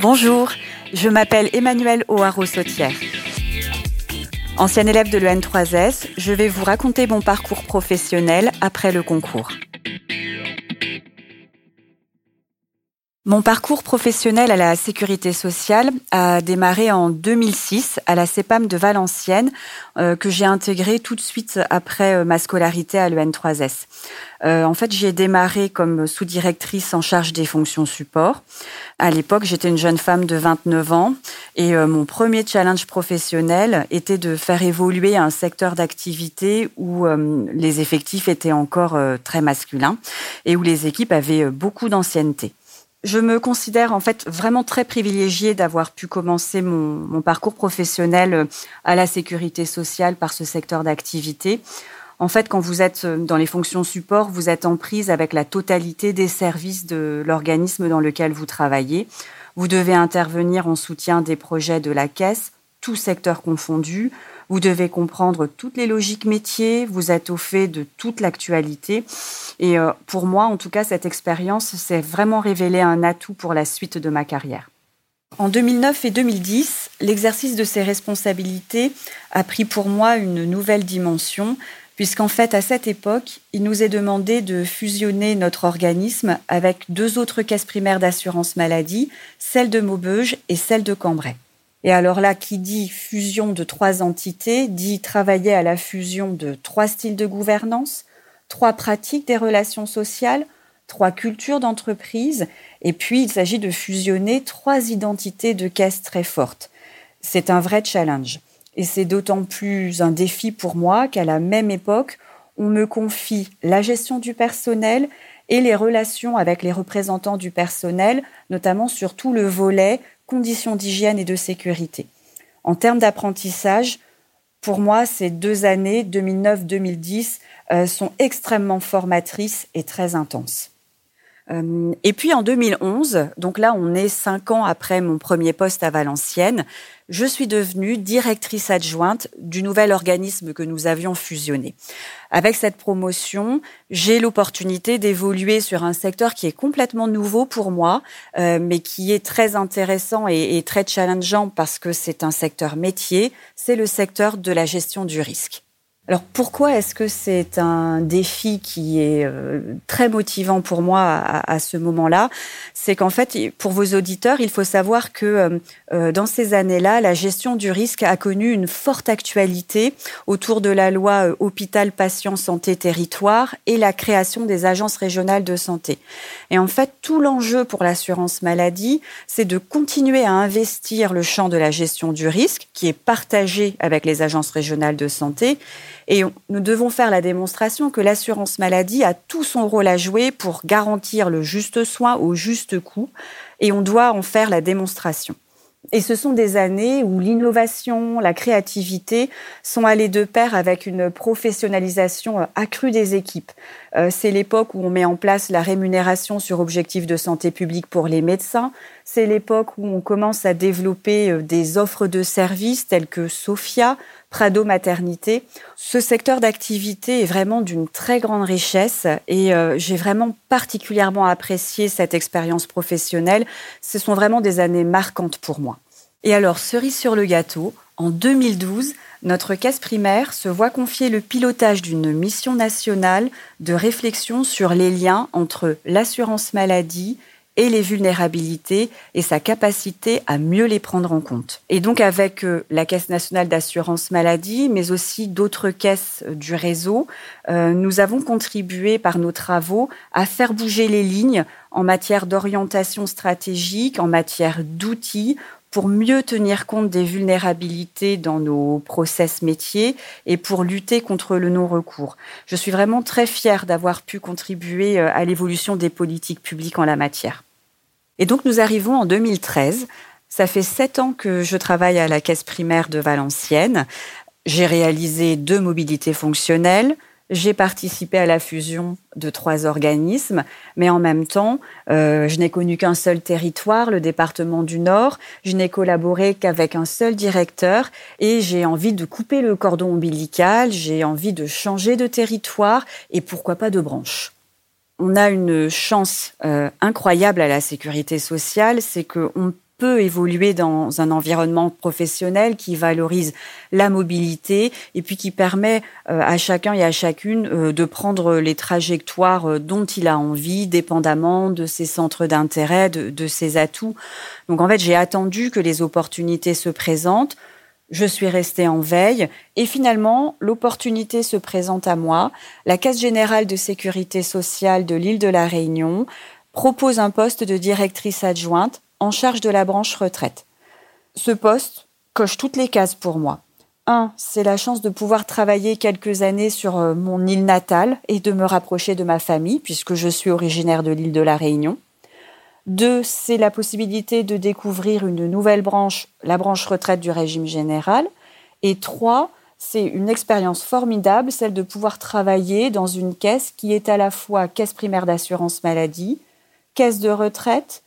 Bonjour, je m'appelle Emmanuelle O'Haraud-Sautière. Ancienne élève de l'EN3S, je vais vous raconter mon parcours professionnel après le concours. Mon parcours professionnel à la sécurité sociale a démarré en 2006 à la CEPAM de Valenciennes, euh, que j'ai intégré tout de suite après euh, ma scolarité à l'EN3S. Euh, en fait, j'ai démarré comme sous-directrice en charge des fonctions support. À l'époque, j'étais une jeune femme de 29 ans et mon premier challenge professionnel était de faire évoluer un secteur d'activité où les effectifs étaient encore très masculins et où les équipes avaient beaucoup d'ancienneté. Je me considère en fait vraiment très privilégiée d'avoir pu commencer mon, parcours professionnel euh, à la sécurité sociale par ce secteur d'activité. En fait, quand vous êtes euh, dans les fonctions support, vous êtes en prise avec la totalité des services de l'organisme dans lequel vous travaillez. Vous devez intervenir en soutien des projets de la caisse, tout secteur confondu. Vous devez comprendre toutes les logiques métiers, vous êtes au fait de toute l'actualité. Et euh, pour moi, en tout cas, cette expérience s'est vraiment révélée un atout pour la suite de ma carrière. En 2009 et 2010, l'exercice de ces responsabilités a pris pour moi une nouvelle dimension, puisqu'en fait, à cette époque, il nous est demandé de fusionner notre organisme avec deux autres caisses primaires d'assurance maladie, celle de Maubeuge et celle de Cambrai. Et alors là, qui dit fusion de trois entités, dit travailler à la fusion de trois styles de gouvernance, trois pratiques des relations sociales, trois cultures d'entreprise, et puis il s'agit de fusionner trois identités de caisse très fortes. C'est un vrai challenge. Et c'est d'autant plus un défi pour moi qu'à la même époque, on me confie la gestion du personnel et les relations avec les représentants du personnel, notamment sur tout le volet conditions d'hygiène et de sécurité. En termes d'apprentissage, pour moi, ces deux années, 2009-2010, euh, sont extrêmement formatrices et très intenses. Euh, et puis en 2011, donc là on est cinq ans après mon premier poste à Valenciennes, je suis devenue directrice adjointe du nouvel organisme que nous avions fusionné. Avec cette promotion, j'ai l'opportunité d'évoluer sur un secteur qui est complètement nouveau pour moi, euh, mais qui est très intéressant et, et très challengeant parce que c'est un secteur métier, c'est le secteur de la gestion du risque. Alors pourquoi est-ce que c'est un défi qui est euh, très motivant pour moi à, ce moment-là? C'est qu'en fait, pour vos auditeurs, il faut savoir que euh, euh, dans ces années-là, la gestion du risque a connu une forte actualité autour de la loi hôpital patient santé territoire et la création des agences régionales de santé. Et en fait, tout l'enjeu pour l'assurance maladie, c'est de continuer à investir le champ de la gestion du risque qui est partagé avec les agences régionales de santé et nous devons faire la démonstration que l'assurance maladie a tout son rôle à jouer pour garantir le juste soin au juste coût. Et on doit en faire la démonstration. Et ce sont des années où l'innovation, la créativité sont allées de pair avec une professionnalisation accrue des équipes. Euh, c'est l'époque où on met en place la rémunération sur objectifs de santé publique pour les médecins. C'est l'époque où on commence à développer euh, des offres de services telles que Sophia, Prado Maternité. Ce secteur d'activité est vraiment d'une très grande richesse et euh, j'ai vraiment particulièrement apprécié cette expérience professionnelle. Ce sont vraiment des années marquantes pour moi. Et alors, cerise sur le gâteau, en 2012, notre caisse primaire se voit confier le pilotage d'une mission nationale de réflexion sur les liens entre l'assurance maladie et les vulnérabilités et sa capacité à mieux les prendre en compte. Et donc avec euh, la Caisse nationale d'assurance maladie, mais aussi d'autres caisses euh, du réseau, euh, nous avons contribué par nos travaux à faire bouger les lignes en matière d'orientation stratégique, en matière d'outils pour mieux tenir compte des vulnérabilités dans nos process métiers et pour lutter contre le non-recours. Je suis vraiment très fière d'avoir pu contribuer à l'évolution des politiques publiques en la matière. Et donc nous arrivons en 2013. Ça fait sept ans que je travaille à la caisse primaire de Valenciennes. J'ai réalisé deux mobilités fonctionnelles, j'ai participé à la fusion de trois organismes, mais en même temps, euh, je n'ai connu qu'un seul territoire, le département du Nord. Je n'ai collaboré qu'avec un seul directeur et j'ai envie de couper le cordon ombilical, j'ai envie de changer de territoire et pourquoi pas de branche. On a une chance euh, incroyable à la sécurité sociale, c'est qu'on peut évoluer dans un environnement professionnel qui valorise la mobilité et puis qui permet euh, à chacun et à chacune euh, de prendre les trajectoires euh, dont il a envie, dépendamment de ses centres d'intérêt, de, de ses atouts. Donc en fait, j'ai attendu que les opportunités se présentent. Je suis restée en veille et finalement, l'opportunité se présente à moi. La Caisse générale de sécurité sociale de l'île de la Réunion propose un poste de directrice adjointe en charge de la branche retraite. Ce poste coche toutes les cases pour moi. Un, c'est la chance de pouvoir travailler quelques années sur euh, mon île natale et de me rapprocher de ma famille, puisque je suis originaire de l'île de la Réunion. Deux, c'est la possibilité de découvrir une nouvelle branche, la branche retraite du régime général. Et trois, c'est une expérience formidable, celle de pouvoir travailler dans une caisse qui est à la fois caisse primaire d'assurance maladie, caisse de retraite,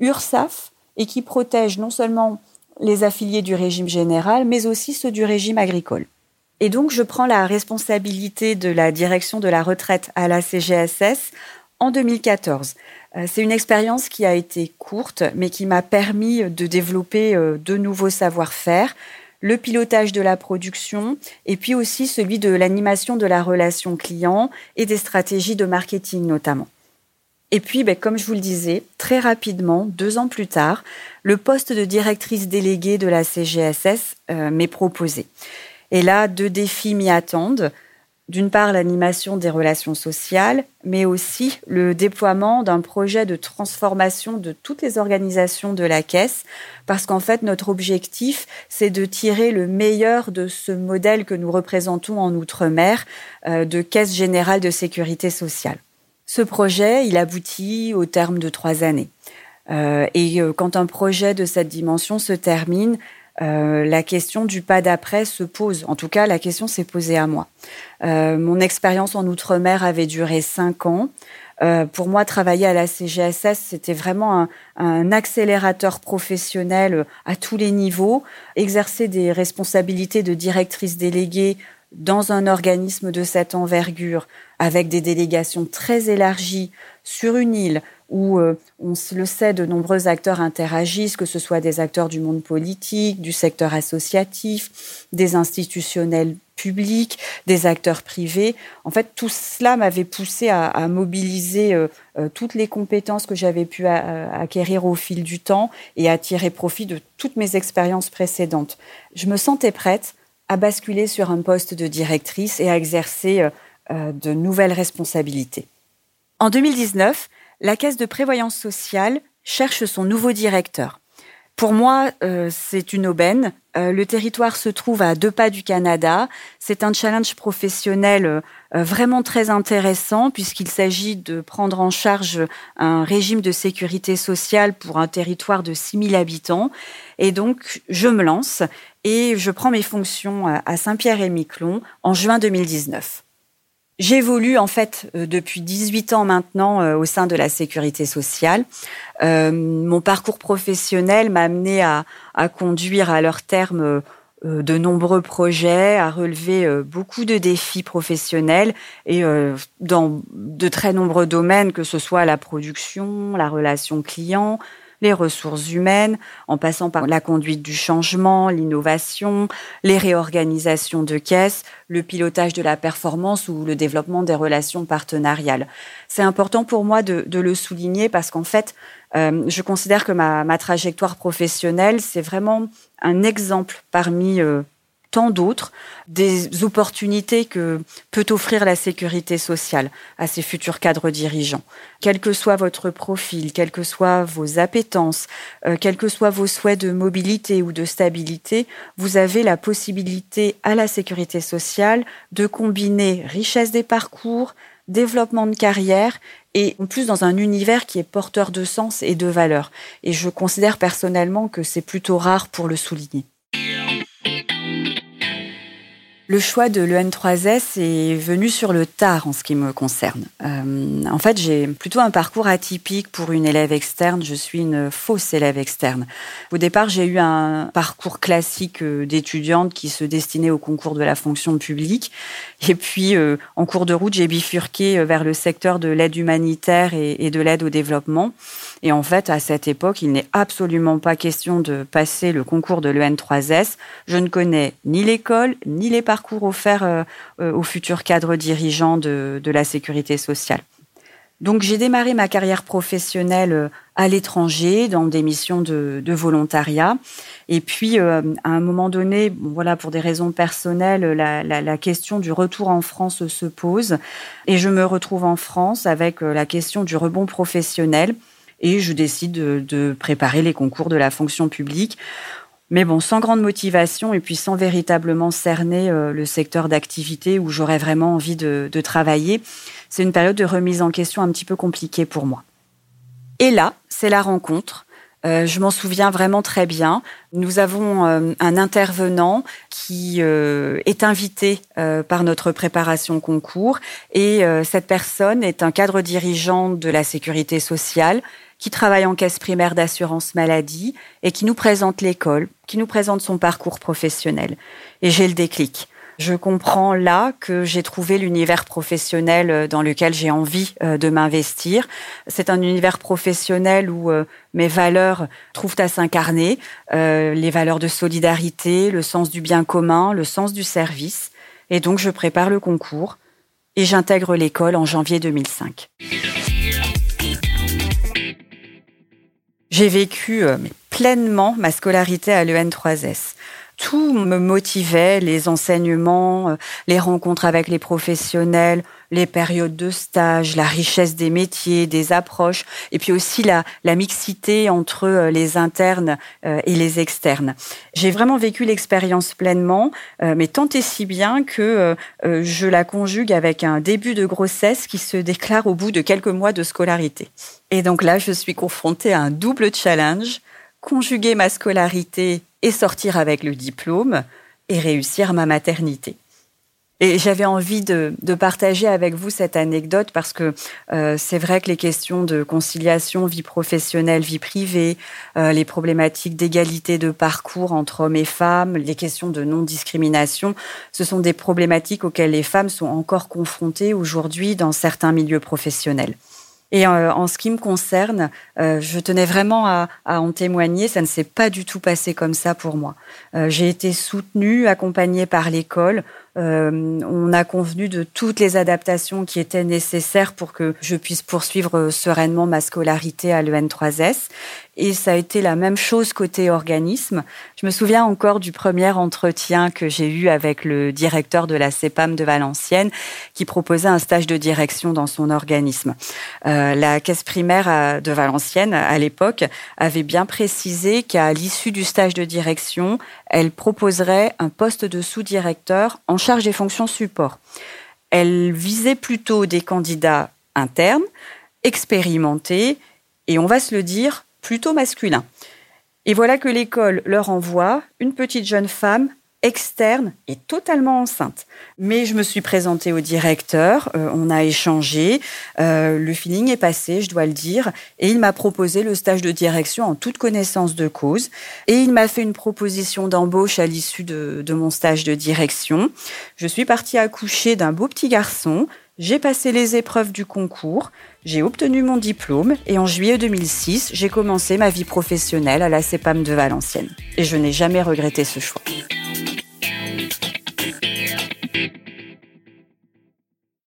URSAF et qui protège non seulement les affiliés du régime général, mais aussi ceux du régime agricole. Et donc, je prends la responsabilité de la direction de la retraite à la CGSS en 2014. Euh, c'est une expérience qui a été courte, mais qui m'a permis de développer euh, de nouveaux savoir-faire, le pilotage de la production et puis aussi celui de l'animation de la relation client et des stratégies de marketing notamment. Et puis, ben, comme je vous le disais, très rapidement, deux ans plus tard, le poste de directrice déléguée de la CGSS euh, m'est proposé. Et là, deux défis m'y attendent. D'une part, l'animation des relations sociales, mais aussi le déploiement d'un projet de transformation de toutes les organisations de la caisse, parce qu'en fait, notre objectif, c'est de tirer le meilleur de ce modèle que nous représentons en Outre-mer euh, de caisse générale de sécurité sociale. Ce projet, il aboutit au terme de trois années. Euh, et euh, quand un projet de cette dimension se termine, euh, la question du pas d'après se pose. En tout cas, la question s'est posée à moi. Euh, mon expérience en Outre-mer avait duré cinq ans. Euh, pour moi, travailler à la CGSS, c'était vraiment un, un, accélérateur professionnel à tous les niveaux. Exercer des responsabilités de directrice déléguée dans un organisme de cette envergure, avec des délégations très élargies sur une île où euh, on le sait, de nombreux acteurs interagissent, que ce soit des acteurs du monde politique, du secteur associatif, des institutionnels publics, des acteurs privés. En fait, tout cela m'avait poussé à, mobiliser euh, euh, toutes les compétences que j'avais pu acquérir au fil du temps et à tirer profit de toutes mes expériences précédentes. Je me sentais prête à basculer sur un poste de directrice et à exercer de nouvelles responsabilités. En 2019, la Caisse de prévoyance sociale cherche son nouveau directeur. Pour moi, euh, c'est une aubaine. Euh, le territoire se trouve à deux pas du Canada. C'est un challenge professionnel euh, vraiment très intéressant puisqu'il s'agit de prendre en charge un régime de sécurité sociale pour un territoire de 6000 habitants. Et donc, je me lance et je prends mes fonctions à Saint-Pierre-et-Miquelon en juin 2019. J'évolue en fait euh, depuis 18 ans maintenant euh, au sein de la sécurité sociale. Euh, mon parcours professionnel m'a amené à, à, conduire à leur terme de nombreux projets, à relever beaucoup de défis professionnels et dans de très nombreux domaines, que ce soit la production, la relation client, les ressources humaines, en passant par la conduite du changement, l'innovation, les réorganisations de caisses, le pilotage de la performance ou le développement des relations partenariales. C'est important pour moi de, de le souligner parce qu'en fait, euh, je considère que ma, ma trajectoire professionnelle, c'est vraiment un exemple parmi euh, tant d'autres, des opportunités que peut offrir la sécurité sociale à ses futurs cadres dirigeants. Quel que soit votre profil, quelles que soient vos appétences, euh, quels que soient vos souhaits de mobilité ou de stabilité, vous avez la possibilité à la sécurité sociale de combiner richesse des parcours, développement de carrière et en plus dans un univers qui est porteur de sens et de valeur. Et je considère personnellement que c'est plutôt rare pour le souligner. Le choix de l'EN3S est venu sur le tard en ce qui me concerne. Euh, en fait, j'ai plutôt un parcours atypique pour une élève externe. Je suis une fausse élève externe. Au départ, j'ai eu un parcours classique euh, d'étudiante qui se destinait au concours de la fonction publique. Et puis, euh, en cours de route, j'ai bifurqué vers le secteur de l'aide humanitaire et de l'aide au développement. Et en fait, à cette époque, il n'est absolument pas question de passer le concours de l'EN3S. Je ne connais ni l'école, ni les parcours offerts euh, euh, aux futurs cadres dirigeants de, la sécurité sociale. Donc j'ai démarré ma carrière professionnelle euh, à l'étranger dans des missions de, volontariat. Et puis à un moment donné, voilà pour des raisons personnelles, la, la, question du retour en France se pose et je me retrouve en France avec la question du rebond professionnel et je décide de, préparer les concours de la fonction publique. Mais bon, sans grande motivation et puis sans véritablement cerner euh, le secteur d'activité où j'aurais vraiment envie de, travailler, c'est une période de remise en question un petit peu compliquée pour moi. Et là, c'est la rencontre. Euh, je m'en souviens vraiment très bien. Nous avons euh, un intervenant qui est invité par notre préparation concours et cette personne est un cadre dirigeant de la sécurité sociale qui travaille en caisse primaire d'assurance maladie et qui nous présente l'école, qui nous présente son parcours professionnel. Et j'ai le déclic. Je comprends là que j'ai trouvé l'univers professionnel euh, dans lequel j'ai envie euh, de m'investir. C'est un univers professionnel où euh, mes valeurs trouvent à s'incarner, les valeurs de solidarité, le sens du bien commun, le sens du service. Et donc je prépare le concours et j'intègre l'école en janvier 2005. J'ai vécu pleinement ma scolarité à l'EN3S. Tout me motivait, les enseignements, euh, les rencontres avec les professionnels, les périodes de stage, la richesse des métiers, des approches, et puis aussi la, mixité entre euh, les internes et les externes. J'ai vraiment vécu l'expérience pleinement, mais tant et si bien que je la conjugue avec un début de grossesse qui se déclare au bout de quelques mois de scolarité. Et donc là, je suis confrontée à un double challenge, conjuguer ma scolarité et sortir avec le diplôme et réussir ma maternité. Et j'avais envie de, partager avec vous cette anecdote parce que euh, c'est vrai que les questions de conciliation, vie professionnelle, vie privée, euh, les problématiques d'égalité de parcours entre hommes et femmes, les questions de non-discrimination, ce sont des problématiques auxquelles les femmes sont encore confrontées aujourd'hui dans certains milieux professionnels. Et euh, en ce qui me concerne, euh, je tenais vraiment à, en témoigner. Ça ne s'est pas du tout passé comme ça pour moi. Euh, j'ai été soutenue, accompagnée par l'école. on a convenu de toutes les adaptations qui étaient nécessaires pour que je puisse poursuivre sereinement ma scolarité à l'EN3S. Et ça a été la même chose côté organisme. Je me souviens encore du premier entretien que j'ai eu avec le directeur de la CEPAM de Valenciennes qui proposait un stage de direction dans son organisme. Euh, la caisse primaire euh, de Valenciennes, à l'époque, avait bien précisé qu'à l'issue du stage de direction, elle proposerait un poste de sous-directeur en charge des fonctions support. Elle visait plutôt des candidats internes, expérimentés, et on va se le dire, plutôt masculin. Et voilà que l'école leur envoie une petite jeune femme externe et totalement enceinte. Mais je me suis présentée au directeur, euh, on a échangé, euh, le feeling est passé, je dois le dire, et il m'a proposé le stage de direction en toute connaissance de cause. Et il m'a fait une proposition d'embauche à l'issue de, de mon stage de direction. Je suis partie accoucher d'un beau petit garçon. J'ai passé les épreuves du concours, j'ai obtenu mon diplôme et en juillet 2006, j'ai commencé ma vie professionnelle à la CEPAM de Valenciennes. Et je n'ai jamais regretté ce choix.